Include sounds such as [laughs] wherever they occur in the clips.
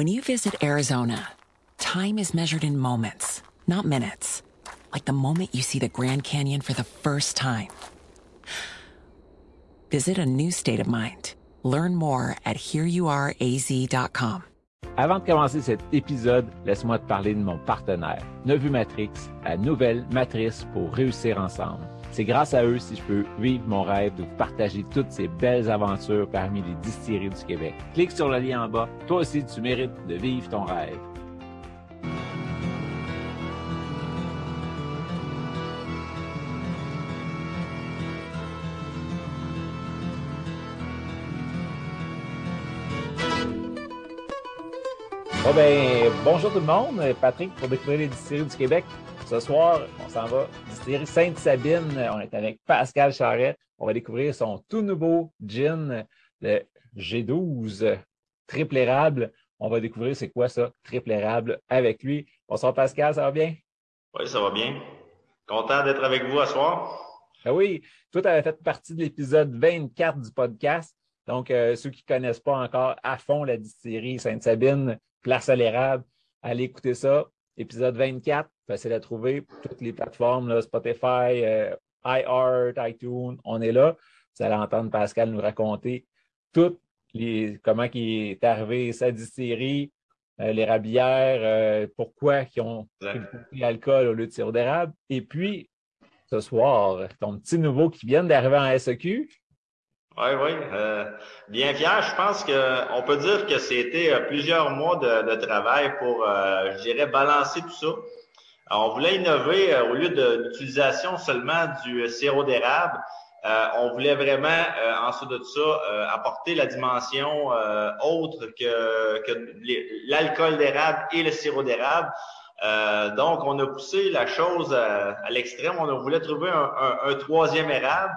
When you visit Arizona, time is measured in moments, not minutes. Like the moment you see the Grand Canyon for the first time. Visit a new state of mind. Learn more at hereyouareaz.com. Avant de commencer cet épisode, laisse-moi te parler de mon partenaire, Nevu Matrix, la nouvelle matrice pour réussir ensemble. C'est grâce à eux si je peux vivre mon rêve de vous partager toutes ces belles aventures parmi les distilleries du Québec. Clique sur le lien en bas. Toi aussi, tu mérites de vivre ton rêve. Ben, bonjour tout le monde, Patrick pour découvrir les distilleries du Québec. Ce soir, on s'en va distillerie Sainte-Sabine. On est avec Pascal Charret. On va découvrir son tout nouveau gin, le G12 triple érable. On va découvrir c'est quoi ça, triple érable, avec lui. Bonsoir Pascal, ça va bien? Oui, ça va bien. Content d'être avec vous ce soir. Ah oui, toi, tu avais fait partie de l'épisode 24 du podcast. Donc, euh, ceux qui ne connaissent pas encore à fond la distillerie Sainte-Sabine, place à l'érable, allez écouter ça. Épisode 24, facile à trouver. Toutes les plateformes, Spotify, euh, iHeart, iTunes, on est là. Vous allez entendre Pascal nous raconter tout les, comment il est arrivé sa distillerie, euh, les rabières, euh, pourquoi ils ont pris l'alcool au lieu de sirop d'érable. Et puis, ce soir, ton petit nouveau qui vient d'arriver en SEQ, oui, oui. Euh, bien fier. Je pense qu'on peut dire que c'était euh, plusieurs mois de, travail pour, euh, je dirais, balancer tout ça. on voulait innover au lieu de l'utilisation seulement du sirop d'érable. on voulait vraiment, en dessous de tout ça, apporter la dimension autre que, que l'alcool d'érable et le sirop d'érable. donc, on a poussé la chose à, l'extrême. On voulait trouver un troisième érable.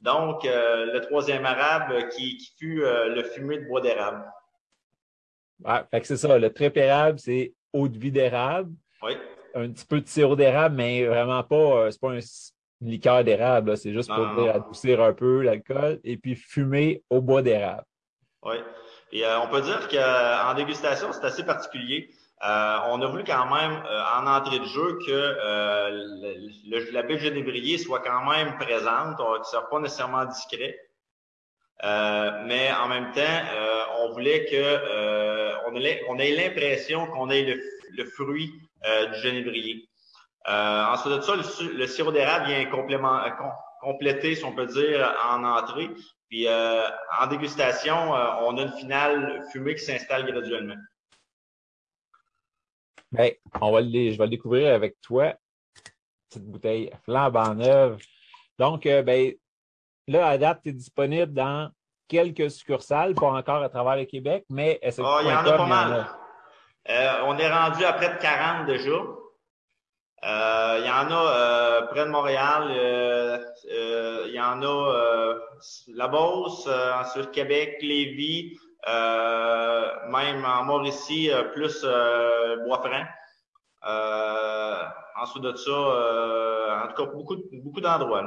Donc, euh, le troisième arabe qui, fut euh, le fumé de bois d'érable. Fait que c'est ça. Le trip érable, c'est eau de vie d'érable. Oui. Un petit peu de sirop d'érable, mais vraiment pas, euh, c'est pas une liqueur d'érable. C'est juste pour adoucir un peu l'alcool. Et puis fumé au bois d'érable. Oui. Et on peut dire qu'en dégustation, c'est assez particulier. Euh, on a voulu quand même, euh, en entrée de jeu, que euh, le, la baie genévrier soit quand même présente, qu'il ne soit pas nécessairement discret. mais en même temps, on voulait que on, ait, on ait l'impression qu'on ait le, fruit du genévrier. ensuite de ça, le, sirop d'érable vient complément, compléter, si on peut dire, en entrée. Puis en dégustation, on a une finale fumée qui s'installe graduellement. Ben, on va je vais le découvrir avec toi. Petite bouteille flambant neuve. Donc, euh, ben, là, à date, tu es disponible dans quelques succursales, pas encore à travers le Québec, mais est-ce oh, il y en a pas mal. Euh, on est rendu à près de 40 déjà. Euh, il y en a près de Montréal, il y en a La Beauce, ensuite Québec, Lévis, même en Mauricie, euh, plus euh, Bois-Franc. ensuite de ça, en tout cas, beaucoup, beaucoup d'endroits.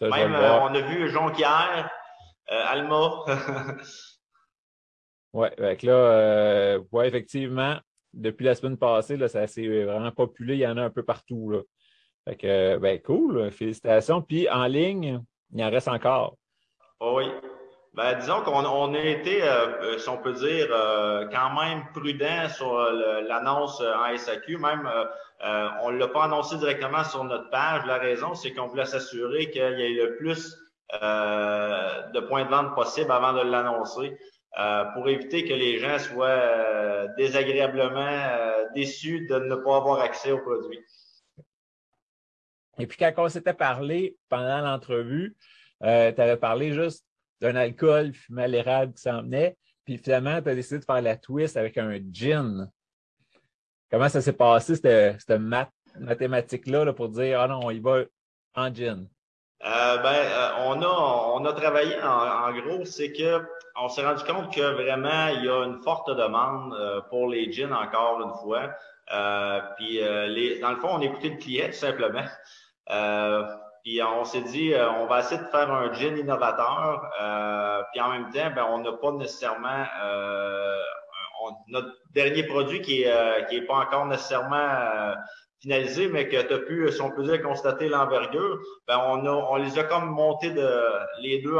Même, on a vu Jonquière, Alma. [laughs] Oui, là, ouais, effectivement, depuis la semaine passée, là, ça s'est vraiment populé. Il y en a un peu partout. Là. Fait que, ben, cool, félicitations. Puis en ligne, il en reste encore. Oh oui. Ben, disons qu'on on a été, euh, euh, si on peut dire, euh, quand même prudent sur l'annonce en SAQ. Même, on ne l'a pas annoncé directement sur notre page. La raison, c'est qu'on voulait s'assurer qu'il y ait le plus de points de vente possible avant de l'annoncer. pour éviter que les gens soient désagréablement déçus de ne pas avoir accès aux produits. Et puis, quand on s'était parlé pendant l'entrevue, tu avais parlé juste d'un alcool fumé à l'érable qui s'en venait. Puis finalement, tu as décidé de faire la twist avec un gin. Comment ça s'est passé, cette, mathématique-là, là, pour dire Ah non, on y va en gin? Euh, ben, euh, on, a, on a travaillé en, gros, c'est que on s'est rendu compte que vraiment il y a une forte demande euh, pour les gins encore une fois. puis dans le fond, on écoutait le client tout simplement. Puis on s'est dit, euh, on va essayer de faire un gin innovateur. Euh, puis en même temps, ben, on n'a pas nécessairement, euh, notre dernier produit qui est, qui est pas encore nécessairement finalisé, mais que tu as pu, si on peut dire, constater l'envergure, ben on, a, on les a comme montés les deux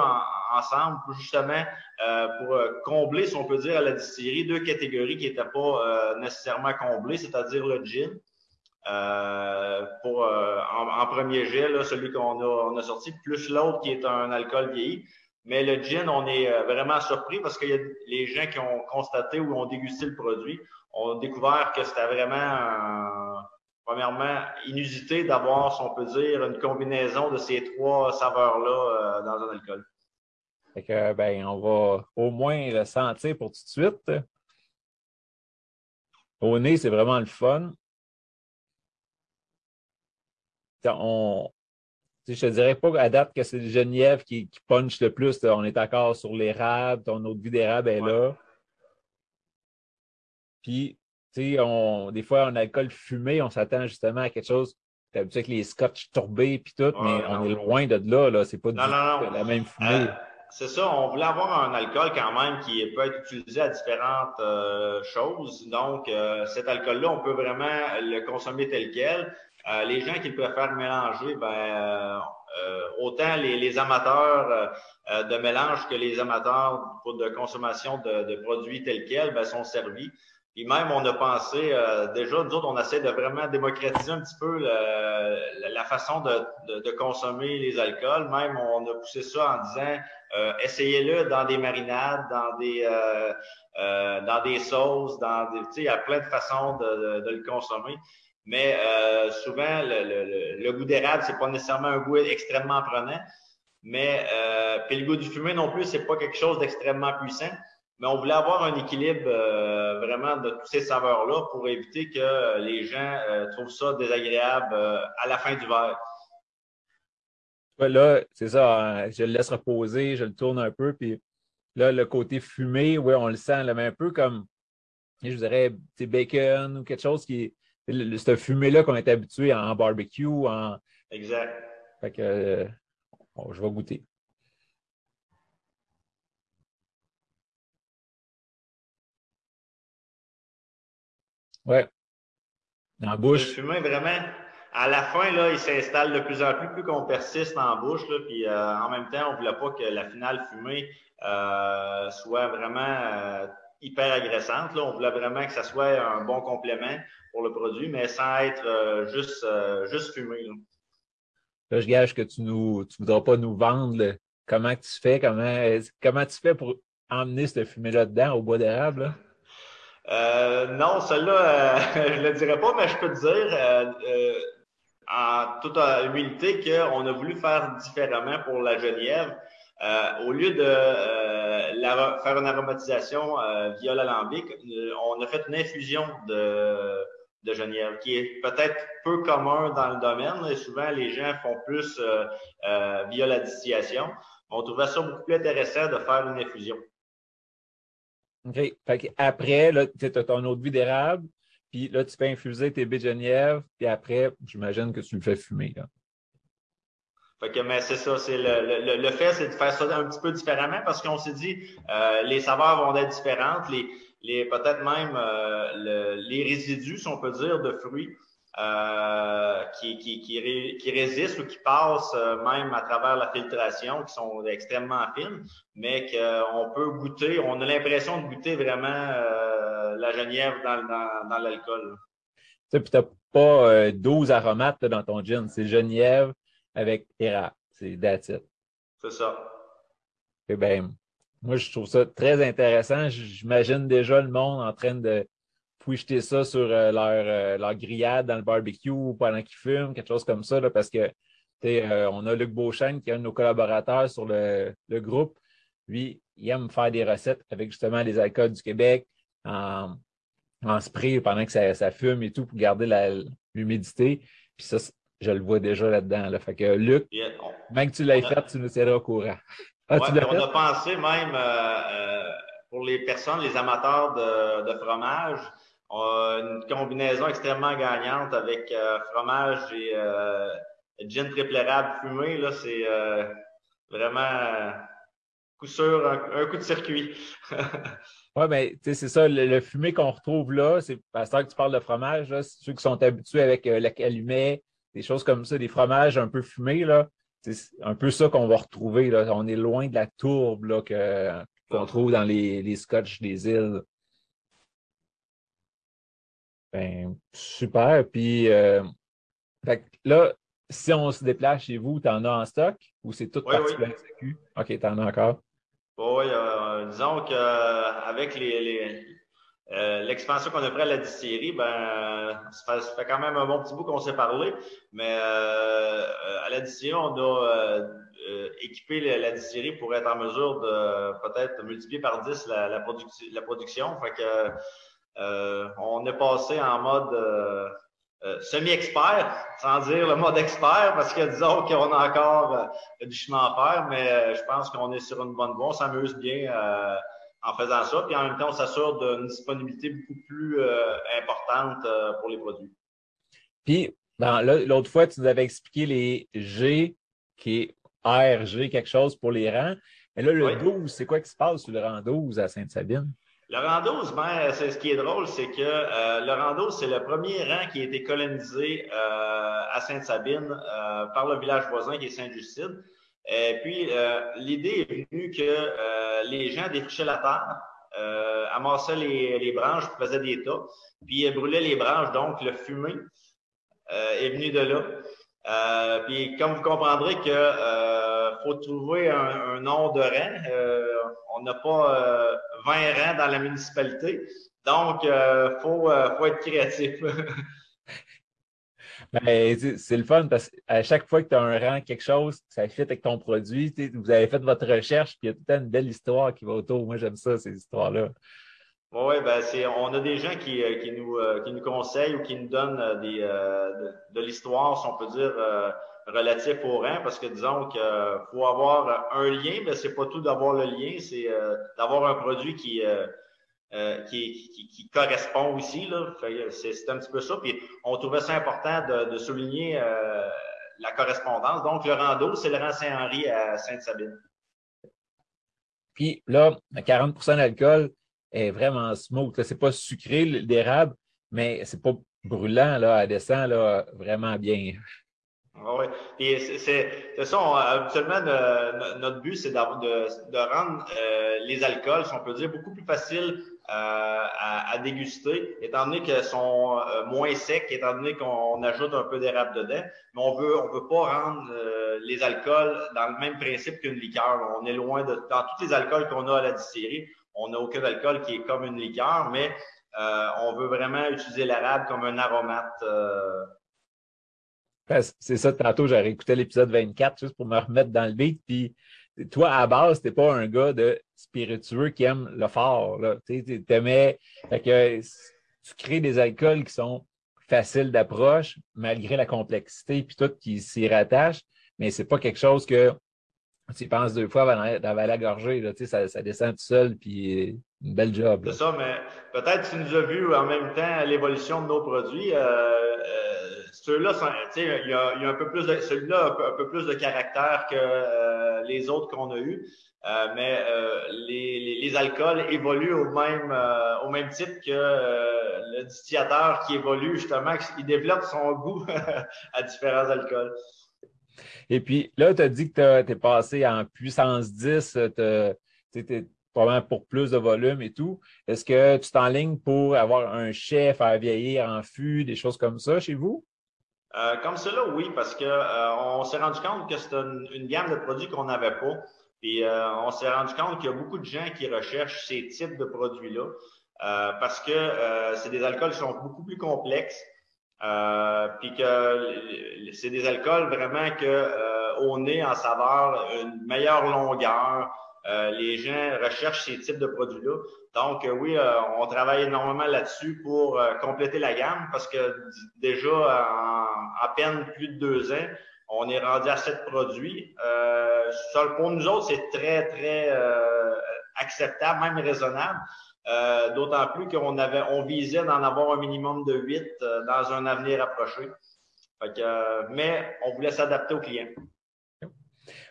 ensemble, justement, euh, pour euh, combler, si on peut dire, à la distillerie, deux catégories qui n'étaient pas euh, nécessairement comblées, c'est-à-dire le gin. Pour en, premier jet, là, celui qu'on a, sorti, plus l'autre qui est un alcool vieilli. Mais le gin, on est vraiment surpris parce que les gens qui ont constaté ou ont dégusté le produit ont découvert que c'était vraiment premièrement, inusité d'avoir, si on peut dire, une combinaison de ces trois saveurs-là euh, dans un alcool. Fait que, ben, on va au moins le sentir pour tout de suite. Au nez, c'est vraiment le fun. On, je te dirais pas à date que c'est le Genièvre qui, qui punch le plus. On est d'accord sur l'érable, ton de vie d'érable est là. Puis, on, des fois, en alcool fumé, on s'attend justement à quelque chose. T'as habitué avec les scotch tourbés puis tout, mais on est loin de là, là. C'est pas du tout la même fumée. Euh, c'est ça, on voulait avoir un alcool quand même qui peut être utilisé à différentes euh, choses. Donc, euh, cet alcool-là, on peut vraiment le consommer tel quel. Les gens qui préfèrent mélanger, ben, autant les, amateurs de mélange que les amateurs de consommation de, de produits tels quels ben, sont servis. Puis même, on a pensé, euh, déjà, nous autres, on essaie de vraiment démocratiser un petit peu la façon de, de, consommer les alcools. Même, on a poussé ça en disant, euh, essayez-le dans des marinades, dans des euh, euh dans des sauces, dans des, il y a plein de façons de, de le consommer. Mais souvent, le, goût d'érable, c'est pas nécessairement un goût extrêmement prenant. Mais puis le goût du fumé non plus, c'est pas quelque chose d'extrêmement puissant mais on voulait avoir un équilibre euh, vraiment de toutes ces saveurs-là pour éviter que les gens euh, trouvent ça désagréable euh, à la fin du verre. Là, c'est ça, hein, je le laisse reposer, je le tourne un peu, puis là, le côté fumé, oui, on le sent, mais un peu comme, je dirais, bacon ou quelque chose qui est, ce fumé-là qu'on est habitué en barbecue, en... Exact. Fait que, je vais goûter. Ouais. Dans la bouche. Le fumin, vraiment, à la fin, là, il s'installe de plus en plus, plus qu'on persiste en bouche. Là, puis euh, en même temps, on voulait pas que la finale fumée euh, soit vraiment euh, hyper agressante. Là. On voulait vraiment que ça soit un bon complément pour le produit, mais sans être juste, juste fumé. Là. je gage que tu ne tu voudras pas nous vendre comment tu fais, comment, comment tu fais pour emmener cette fumée-là dedans au bois d'érable. Euh, non, celle-là, euh, [laughs] je ne le dirais pas, mais je peux te dire euh, en toute humilité qu'on a voulu faire différemment pour la genièvre. au lieu de faire une aromatisation via l'alambic, on a fait une infusion de, de genièvre, qui est peut-être peu commun dans le domaine. Et souvent, les gens font plus via la distillation. On trouvait ça beaucoup plus intéressant de faire une infusion. OK. Fait après, tu as ton eau de vie d'érable, puis là, tu fais infuser tes baies de Genièvre, puis après, j'imagine que tu le fais fumer. Là. Fait que, mais c'est ça, c'est le, le, le, fait, c'est de faire ça un petit peu différemment parce qu'on s'est dit, euh, les saveurs vont être différentes, les, les peut-être même euh, les résidus, si on peut dire, de fruits euh, qui, qui, qui, résistent ou qui passent euh, même à travers la filtration, qui sont extrêmement fines, mais qu'on peut goûter, on a l'impression de goûter vraiment euh, la genièvre dans, dans, dans l'alcool. Tu t'as pas 12 aromates dans ton gin, c'est genièvre avec érable, c'est that's C'est ça. Et ben, moi, je trouve ça très intéressant. J'imagine déjà le monde en train de jeter ça sur euh, leur, euh, leur, grillade dans le barbecue pendant qu'ils fument, quelque chose comme ça, là, parce que euh, on a Luc Beauchesne, qui est un de nos collaborateurs sur le, le, groupe. Lui, il aime faire des recettes avec justement les alcools du Québec en, en spray pendant que ça, ça, fume et tout pour garder l'humidité. Puis ça, je le vois déjà là-dedans. Là. Fait que Luc, même que tu l'aies fait, tu nous seras au courant. Ah, on a pensé même pour les personnes, les amateurs de, de fromage, une combinaison extrêmement gagnante avec euh, fromage et euh, gin triple érable fumé. Là, c'est euh, vraiment coup sûr, un, coup de circuit. [laughs] oui, mais c'est ça, le, fumé qu'on retrouve là, c'est à que tu parles de fromage, là, ceux qui sont habitués avec euh, le calumet, des choses comme ça, des fromages un peu fumés, là, c'est un peu ça qu'on va retrouver. Là. On est loin de la tourbe là, qu'on trouve dans les, les scotch des îles. Ben, super. Puis euh, là, si on se déplace chez vous, tu en as en stock ou c'est tout parti oui. OK, tu en as encore? Oui, euh, disons qu'avec les, euh, l'expansion qu'on a pris à la distillerie, ben, ça fait, quand même un bon petit bout qu'on s'est parlé, mais euh, à la distillerie, on a équipé la, distillerie pour être en mesure de peut-être multiplier par 10 la, la, la production. Fait que on est passé en mode euh, semi-expert, sans dire le mode expert, parce que disons qu'on a encore euh, du chemin à faire, mais euh, je pense qu'on est sur une bonne voie, on s'amuse bien en faisant ça, puis en même temps, on s'assure d'une disponibilité beaucoup plus importante pour les produits. Puis, ben, l'autre fois, tu nous avais expliqué les G, qui est ARG, quelque chose pour les rangs. Mais là, le 12, c'est quoi qui se passe sur le rang 12 à Sainte-Sabine? Le rang 12, ben, c'est ce qui est drôle, c'est que euh, le rang 12, c'est le premier rang qui a été colonisé euh, à Sainte-Sabine euh, par le village voisin qui est Saint-Justine. Et puis, l'idée est venue que les gens défrichaient la terre, amassaient les, les, branches, faisaient des tas, puis brûlaient les branches, donc le fumé est venu de là. puis, comme vous comprendrez que faut trouver un, un nom de rang, on n'a pas 20 rangs dans la municipalité. Donc, euh, faut, euh, faut, être créatif. [laughs] Ben, c'est le fun parce qu'à chaque fois que tu as un rang, quelque chose, ça fit avec ton produit, vous avez fait votre recherche, puis il y a toute une belle histoire qui va autour. Moi, j'aime ça, ces histoires-là. Oui, ben on a des gens qui, euh, nous, qui nous conseillent ou qui nous donnent des, de, l'histoire, si on peut dire, relatif au rang, parce que disons qu'il faut avoir un lien, mais c'est pas tout d'avoir le lien, c'est euh, d'avoir un produit qui, euh, euh, qui, correspond aussi. C'est un petit peu ça. Puis on trouvait ça important de, souligner la correspondance. Donc, le rang d'eau, c'est le rang Saint-Henri à Sainte-Sabine. Puis là, 40% d'alcool est vraiment smooth. C'est pas sucré, l'érable, mais c'est pas brûlant, là, elle descend là, vraiment bien. Ah oui, c'est ça, habituellement, notre but, c'est de, de, rendre euh, les alcools, si on peut dire, beaucoup plus faciles euh, à, à, déguster, étant donné qu'elles sont euh, moins secs, étant donné qu'on ajoute un peu d'érable dedans. Mais on veut, on veut pas rendre les alcools dans le même principe qu'une liqueur. On est loin de, dans tous les alcools qu'on a à la distillerie, on n'a aucun alcool qui est comme une liqueur, mais on veut vraiment utiliser l'érable comme un aromate c'est ça, tantôt, j'ai réécouté l'épisode 24 juste pour me remettre dans le beat. Puis, toi, à base, t'es pas un gars de spiritueux qui aime le fort. Tu aimais. que tu crées des alcools qui sont faciles d'approche, malgré la complexité, puis tout qui s'y rattache, mais c'est pas quelque chose que tu penses deux fois avant la gorgée. Là, ça, descend tout seul, puis une belle job. C'est ça, mais peut-être tu nous as vu en même temps l'évolution de nos produits. Euh, euh, ceux-là, il y a, un peu plus celui-là a un peu, plus de caractère que euh, les autres qu'on a eus. Euh, mais euh, les, alcools évoluent au même au même type que le distillateur qui évolue justement, qui développe son goût [laughs] à différents alcools. Et puis là, tu as dit que tu es passé en puissance 10, tu probablement pour plus de volume et tout. Est-ce que tu t'enlignes pour avoir un chef à vieillir en fût, des choses comme ça chez vous? Euh, comme cela, oui, parce que euh, on s'est rendu compte que c'était une, gamme de produits qu'on n'avait pas. Puis euh, on s'est rendu compte qu'il y a beaucoup de gens qui recherchent ces types de produits-là parce que c'est des alcools qui sont beaucoup plus complexes. puis que c'est des alcools vraiment que au nez, en saveur, une meilleure longueur. les gens recherchent ces types de produits-là. Donc, oui, on travaille énormément là-dessus pour compléter la gamme parce que déjà, en à peine plus de deux ans, on est rendu à sept produits. Euh, pour nous autres, c'est très, très euh, acceptable, même raisonnable. Euh, d'autant plus qu'on avait, on visait d'en avoir un minimum de huit dans un avenir approché. mais on voulait s'adapter aux clients.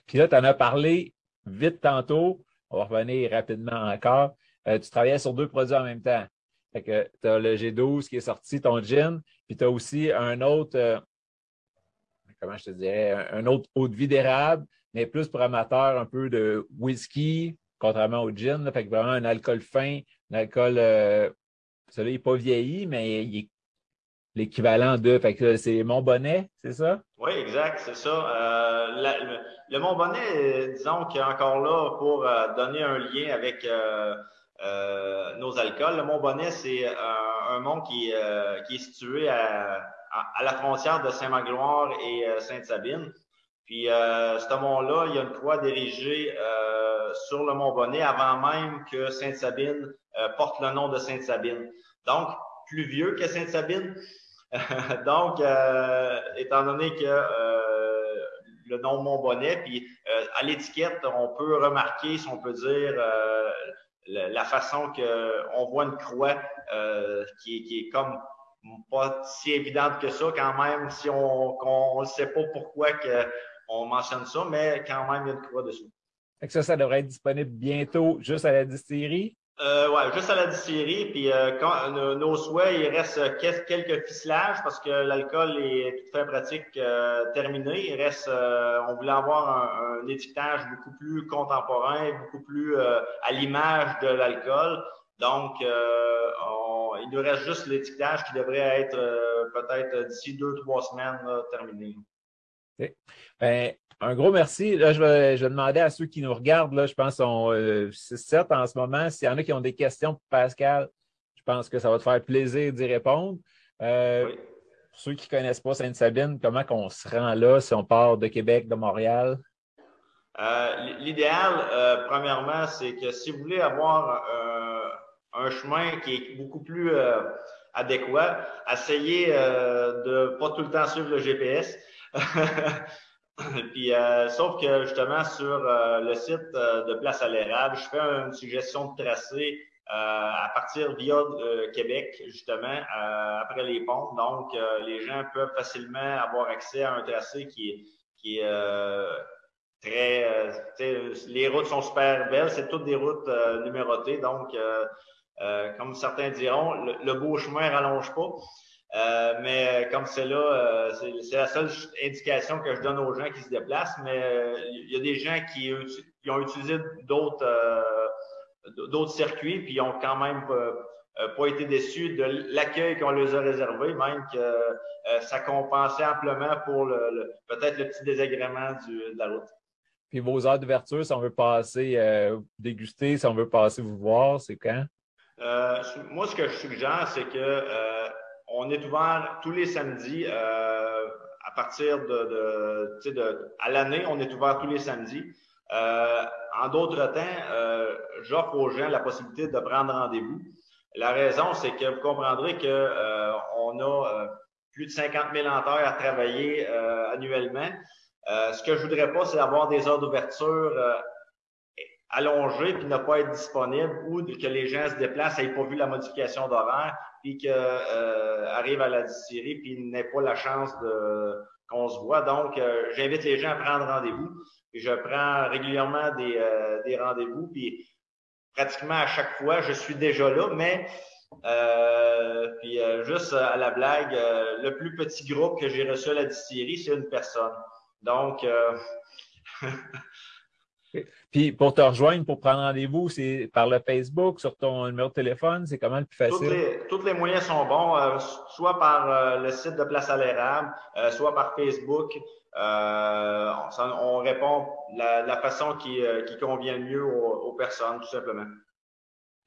Puis là, tu en as parlé vite tantôt. on va revenir rapidement encore. Tu travaillais sur deux produits en même temps. Tu as le G12 qui est sorti, ton gin, puis tu as aussi un autre, euh, comment je te dirais, un, autre eau de vie d'érable, mais plus pour amateurs un peu de whisky, contrairement au gin. fait que vraiment un alcool fin, un alcool, celui-là, il n'est pas vieilli, mais il est l'équivalent de. Fait que c'est Montbonnet, c'est ça? Oui, exact, c'est ça. Euh, le, Montbonnet, disons qu'il est encore là pour euh, donner un lien avec nos alcools. Le Montbonnet, c'est un, mont qui, qui, est situé à, à, la frontière de Saint-Magloire et Sainte-Sabine. Puis, ce mont-là, il y a une croix dirigée sur le Mont-Bonnet avant même que Sainte-Sabine euh, porte le nom de Sainte-Sabine. Donc, plus vieux que Sainte-Sabine. [laughs] Donc, euh, étant donné que euh, le nom Mont-Bonnet, puis à l'étiquette, on peut remarquer, si on peut dire, la, façon qu'on voit une croix qui, qui, est comme pas si évidente que ça quand même, si on ne sait pas pourquoi que on mentionne ça, mais quand même, il y a une croix dessus ça, ça devrait être disponible bientôt juste à la distillerie. Euh, ouais, juste à la distillerie. Puis euh, quand, nos souhaits, il reste quelques ficelages parce que l'alcool est tout fait pratique euh, terminé. Il reste, euh, on voulait avoir un, un, étiquetage beaucoup plus contemporain, beaucoup plus euh, à l'image de l'alcool. Donc, on, il nous reste juste l'étiquetage qui devrait être peut-être d'ici deux trois semaines terminé. Okay. Ben, un gros merci. Là, je vais, je vais, demander à ceux qui nous regardent, là, je pense qu'ils sont 6-7 euh, en ce moment. S'il y en a qui ont des questions pour Pascal, je pense que ça va te faire plaisir d'y répondre. Euh, pour ceux qui ne connaissent pas Sainte-Sabine, comment on se rend là si on part de Québec, de Montréal? Euh, L'idéal, euh, premièrement, c'est que si vous voulez avoir un chemin qui est beaucoup plus adéquat, essayez de ne pas tout le temps suivre le GPS. [laughs] Puis, euh, sauf que justement, sur euh, le site euh, de Place à l'érable, je fais une suggestion de tracé à partir via Québec, justement, après les ponts. Donc, les gens peuvent facilement avoir accès à un tracé qui est, qui très... les routes sont super belles. C'est toutes des routes numérotées. Donc, comme certains diront, le, le beau chemin rallonge pas. Euh, mais comme c'est là, euh, c'est la seule indication que je donne aux gens qui se déplacent. Mais euh, il y a des gens qui, ont utilisé d'autres d'autres circuits, puis ils ont quand même pas été déçus de l'accueil qu'on leur a réservé, même que ça compensait amplement pour le, peut-être le petit désagrément du, de la route. Puis vos heures d'ouverture, si on veut passer déguster, si on veut passer vous voir, c'est quand? moi, ce que je suggère, c'est que on est ouvert tous les samedis euh, à partir de, de, à l'année, on est ouvert tous les samedis. Euh, en d'autres temps, euh, j'offre aux gens la possibilité de prendre rendez-vous. La raison, c'est que vous comprendrez que on a plus de 50 000 ampères à travailler annuellement. ce que je voudrais pas, c'est avoir des heures d'ouverture allongées puis ne pas être disponible ou que les gens se déplacent n'aient pas vu la modification d'horaire puis qu'il euh, arrive à la distillerie, puis n'ait pas la chance de qu'on se voit. Donc, euh, j'invite les gens à prendre rendez-vous. Je prends régulièrement des, euh, des rendez-vous, puis pratiquement à chaque fois, je suis déjà là, mais euh, puis juste à la blague, le plus petit groupe que j'ai reçu à la distillerie, c'est une personne. Donc, [laughs] Puis pour te rejoindre, pour prendre rendez-vous, c'est par le Facebook, sur ton numéro de téléphone, c'est comment le plus facile? Tous les, moyens sont bons, euh, soit par euh, le site de Place à l'érable, euh, soit par Facebook. On, répond la, la façon qui, qui, convient le mieux aux, personnes, tout simplement.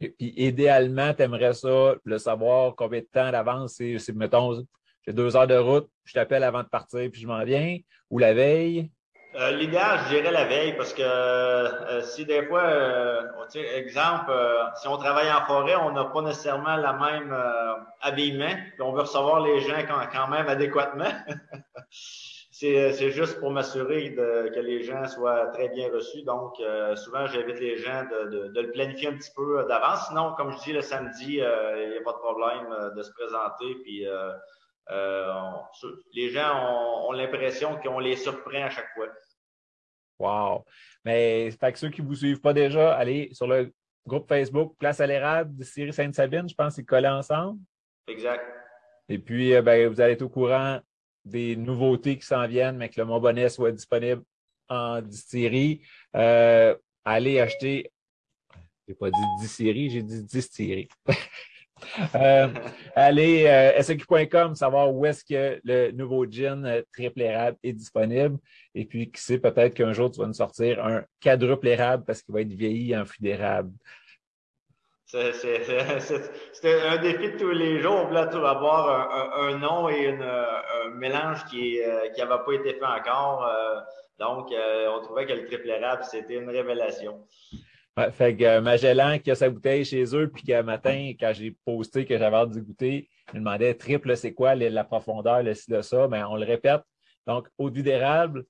Et puis idéalement, tu aimerais ça, le savoir combien de temps d'avance, c'est, mettons, j'ai deux heures de route, je t'appelle avant de partir, puis je m'en viens, ou la veille. Euh, L'idéal, je dirais la veille, parce que euh, si des fois, euh, exemple, euh, si on travaille en forêt, on n'a pas nécessairement la même habillement, puis on veut recevoir les gens quand, quand même adéquatement. [laughs] C'est juste pour m'assurer que les gens soient très bien reçus. Donc, souvent, j'invite les gens de, de, de, le planifier un petit peu d'avance. Sinon, comme je dis, le samedi, il n'y a pas de problème de se présenter. Puis, les gens ont, ont l'impression qu'on les surprend à chaque fois. Wow! Mais fait que ceux qui ne vous suivent pas déjà, allez sur le groupe Facebook Place à l'érable de Syrie Sainte-Sabine. Je pense qu'ils collent ensemble. Exact. Et puis, euh, ben, vous allez être au courant des nouveautés qui s'en viennent, mais que le Montbonnet soit disponible en distillerie. Euh, allez acheter, j'ai pas dit distillerie, j'ai dit distillerie. [laughs] euh, allez euh, SQ.com, savoir où est-ce que le nouveau gin euh, triple érable est disponible. Et puis, qui sait, peut-être qu'un jour, tu vas nous sortir un quadruple érable parce qu'il va être vieilli en fruit d'érable. C'est un défi de tous les jours. On voulait avoir un, nom et une, un mélange qui n'avait euh, pas été fait encore. Euh, donc, euh, on trouvait que le triple érable, c'était une révélation. Ouais, fait que Magellan qui a sa bouteille chez eux, puis qu'un matin, quand j'ai posté que j'avais hâte de goûter, il me demandait triple, c'est quoi la profondeur, le ci, de ça? Mais on le répète. Donc, eau d'érable,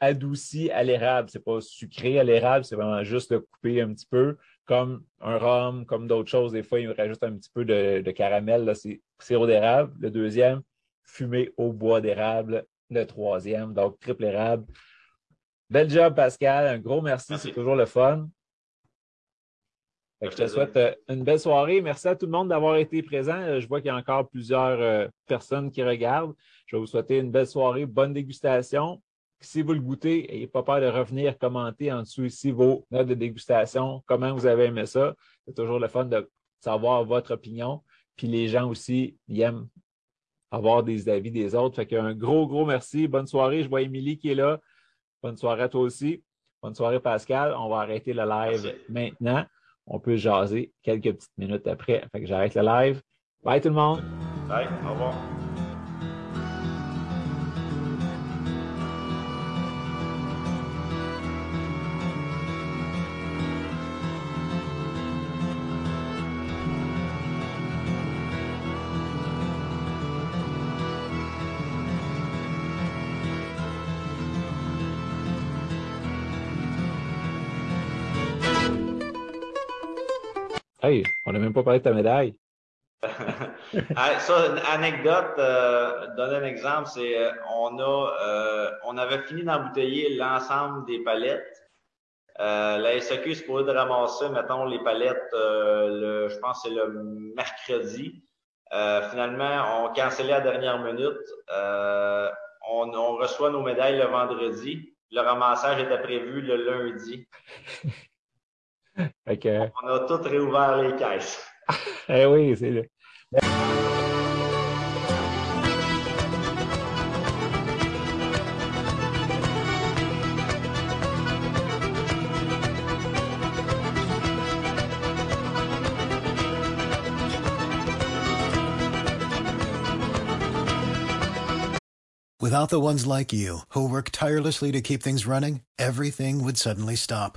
adouci à l'érable. C'est pas sucré à l'érable, c'est vraiment juste le couper un petit peu comme un rhum, comme d'autres choses. Des fois, il rajoute un petit peu de, de caramel. C'est sirop d'érable. Le deuxième, fumé au bois d'érable. Le troisième, donc triple érable. Bel job, Pascal. Un gros merci. C'est toujours le fun. Je te souhaite euh, une belle soirée. Merci à tout le monde d'avoir été présent. Euh, je vois qu'il y a encore plusieurs euh, personnes qui regardent. Je vais vous souhaiter une belle soirée, bonne dégustation. Si vous le goûtez, n'ayez pas peur de revenir commenter en dessous ici vos notes de dégustation, comment vous avez aimé ça. C'est toujours le fun de savoir votre opinion. Puis les gens aussi, ils aiment avoir des avis des autres. Fait qu'un gros, gros merci. Bonne soirée. Je vois Émilie qui est là. Bonne soirée à toi aussi. Bonne soirée, Pascal. On va arrêter le live merci. maintenant. On peut jaser quelques petites minutes après. Fait que j'arrête le live. Bye tout le monde. Bye. Au revoir. Hey, on n'a même pas parlé de ta médaille. [laughs] ça, une anecdote, euh, donner un exemple, c'est euh, on a euh, on avait fini d'embouteiller l'ensemble des palettes. La SAQ est supposée de ramasser, mettons, les palettes, le, je pense que c'est le mercredi. finalement, on cancellait à la dernière minute. On, on reçoit nos médailles le vendredi. Le ramassage était prévu le lundi. [laughs] Okay. On a tout réouvert les caisses. [laughs] eh oui, c'est le. Without the ones like you, who work tirelessly to keep things running, everything would suddenly stop.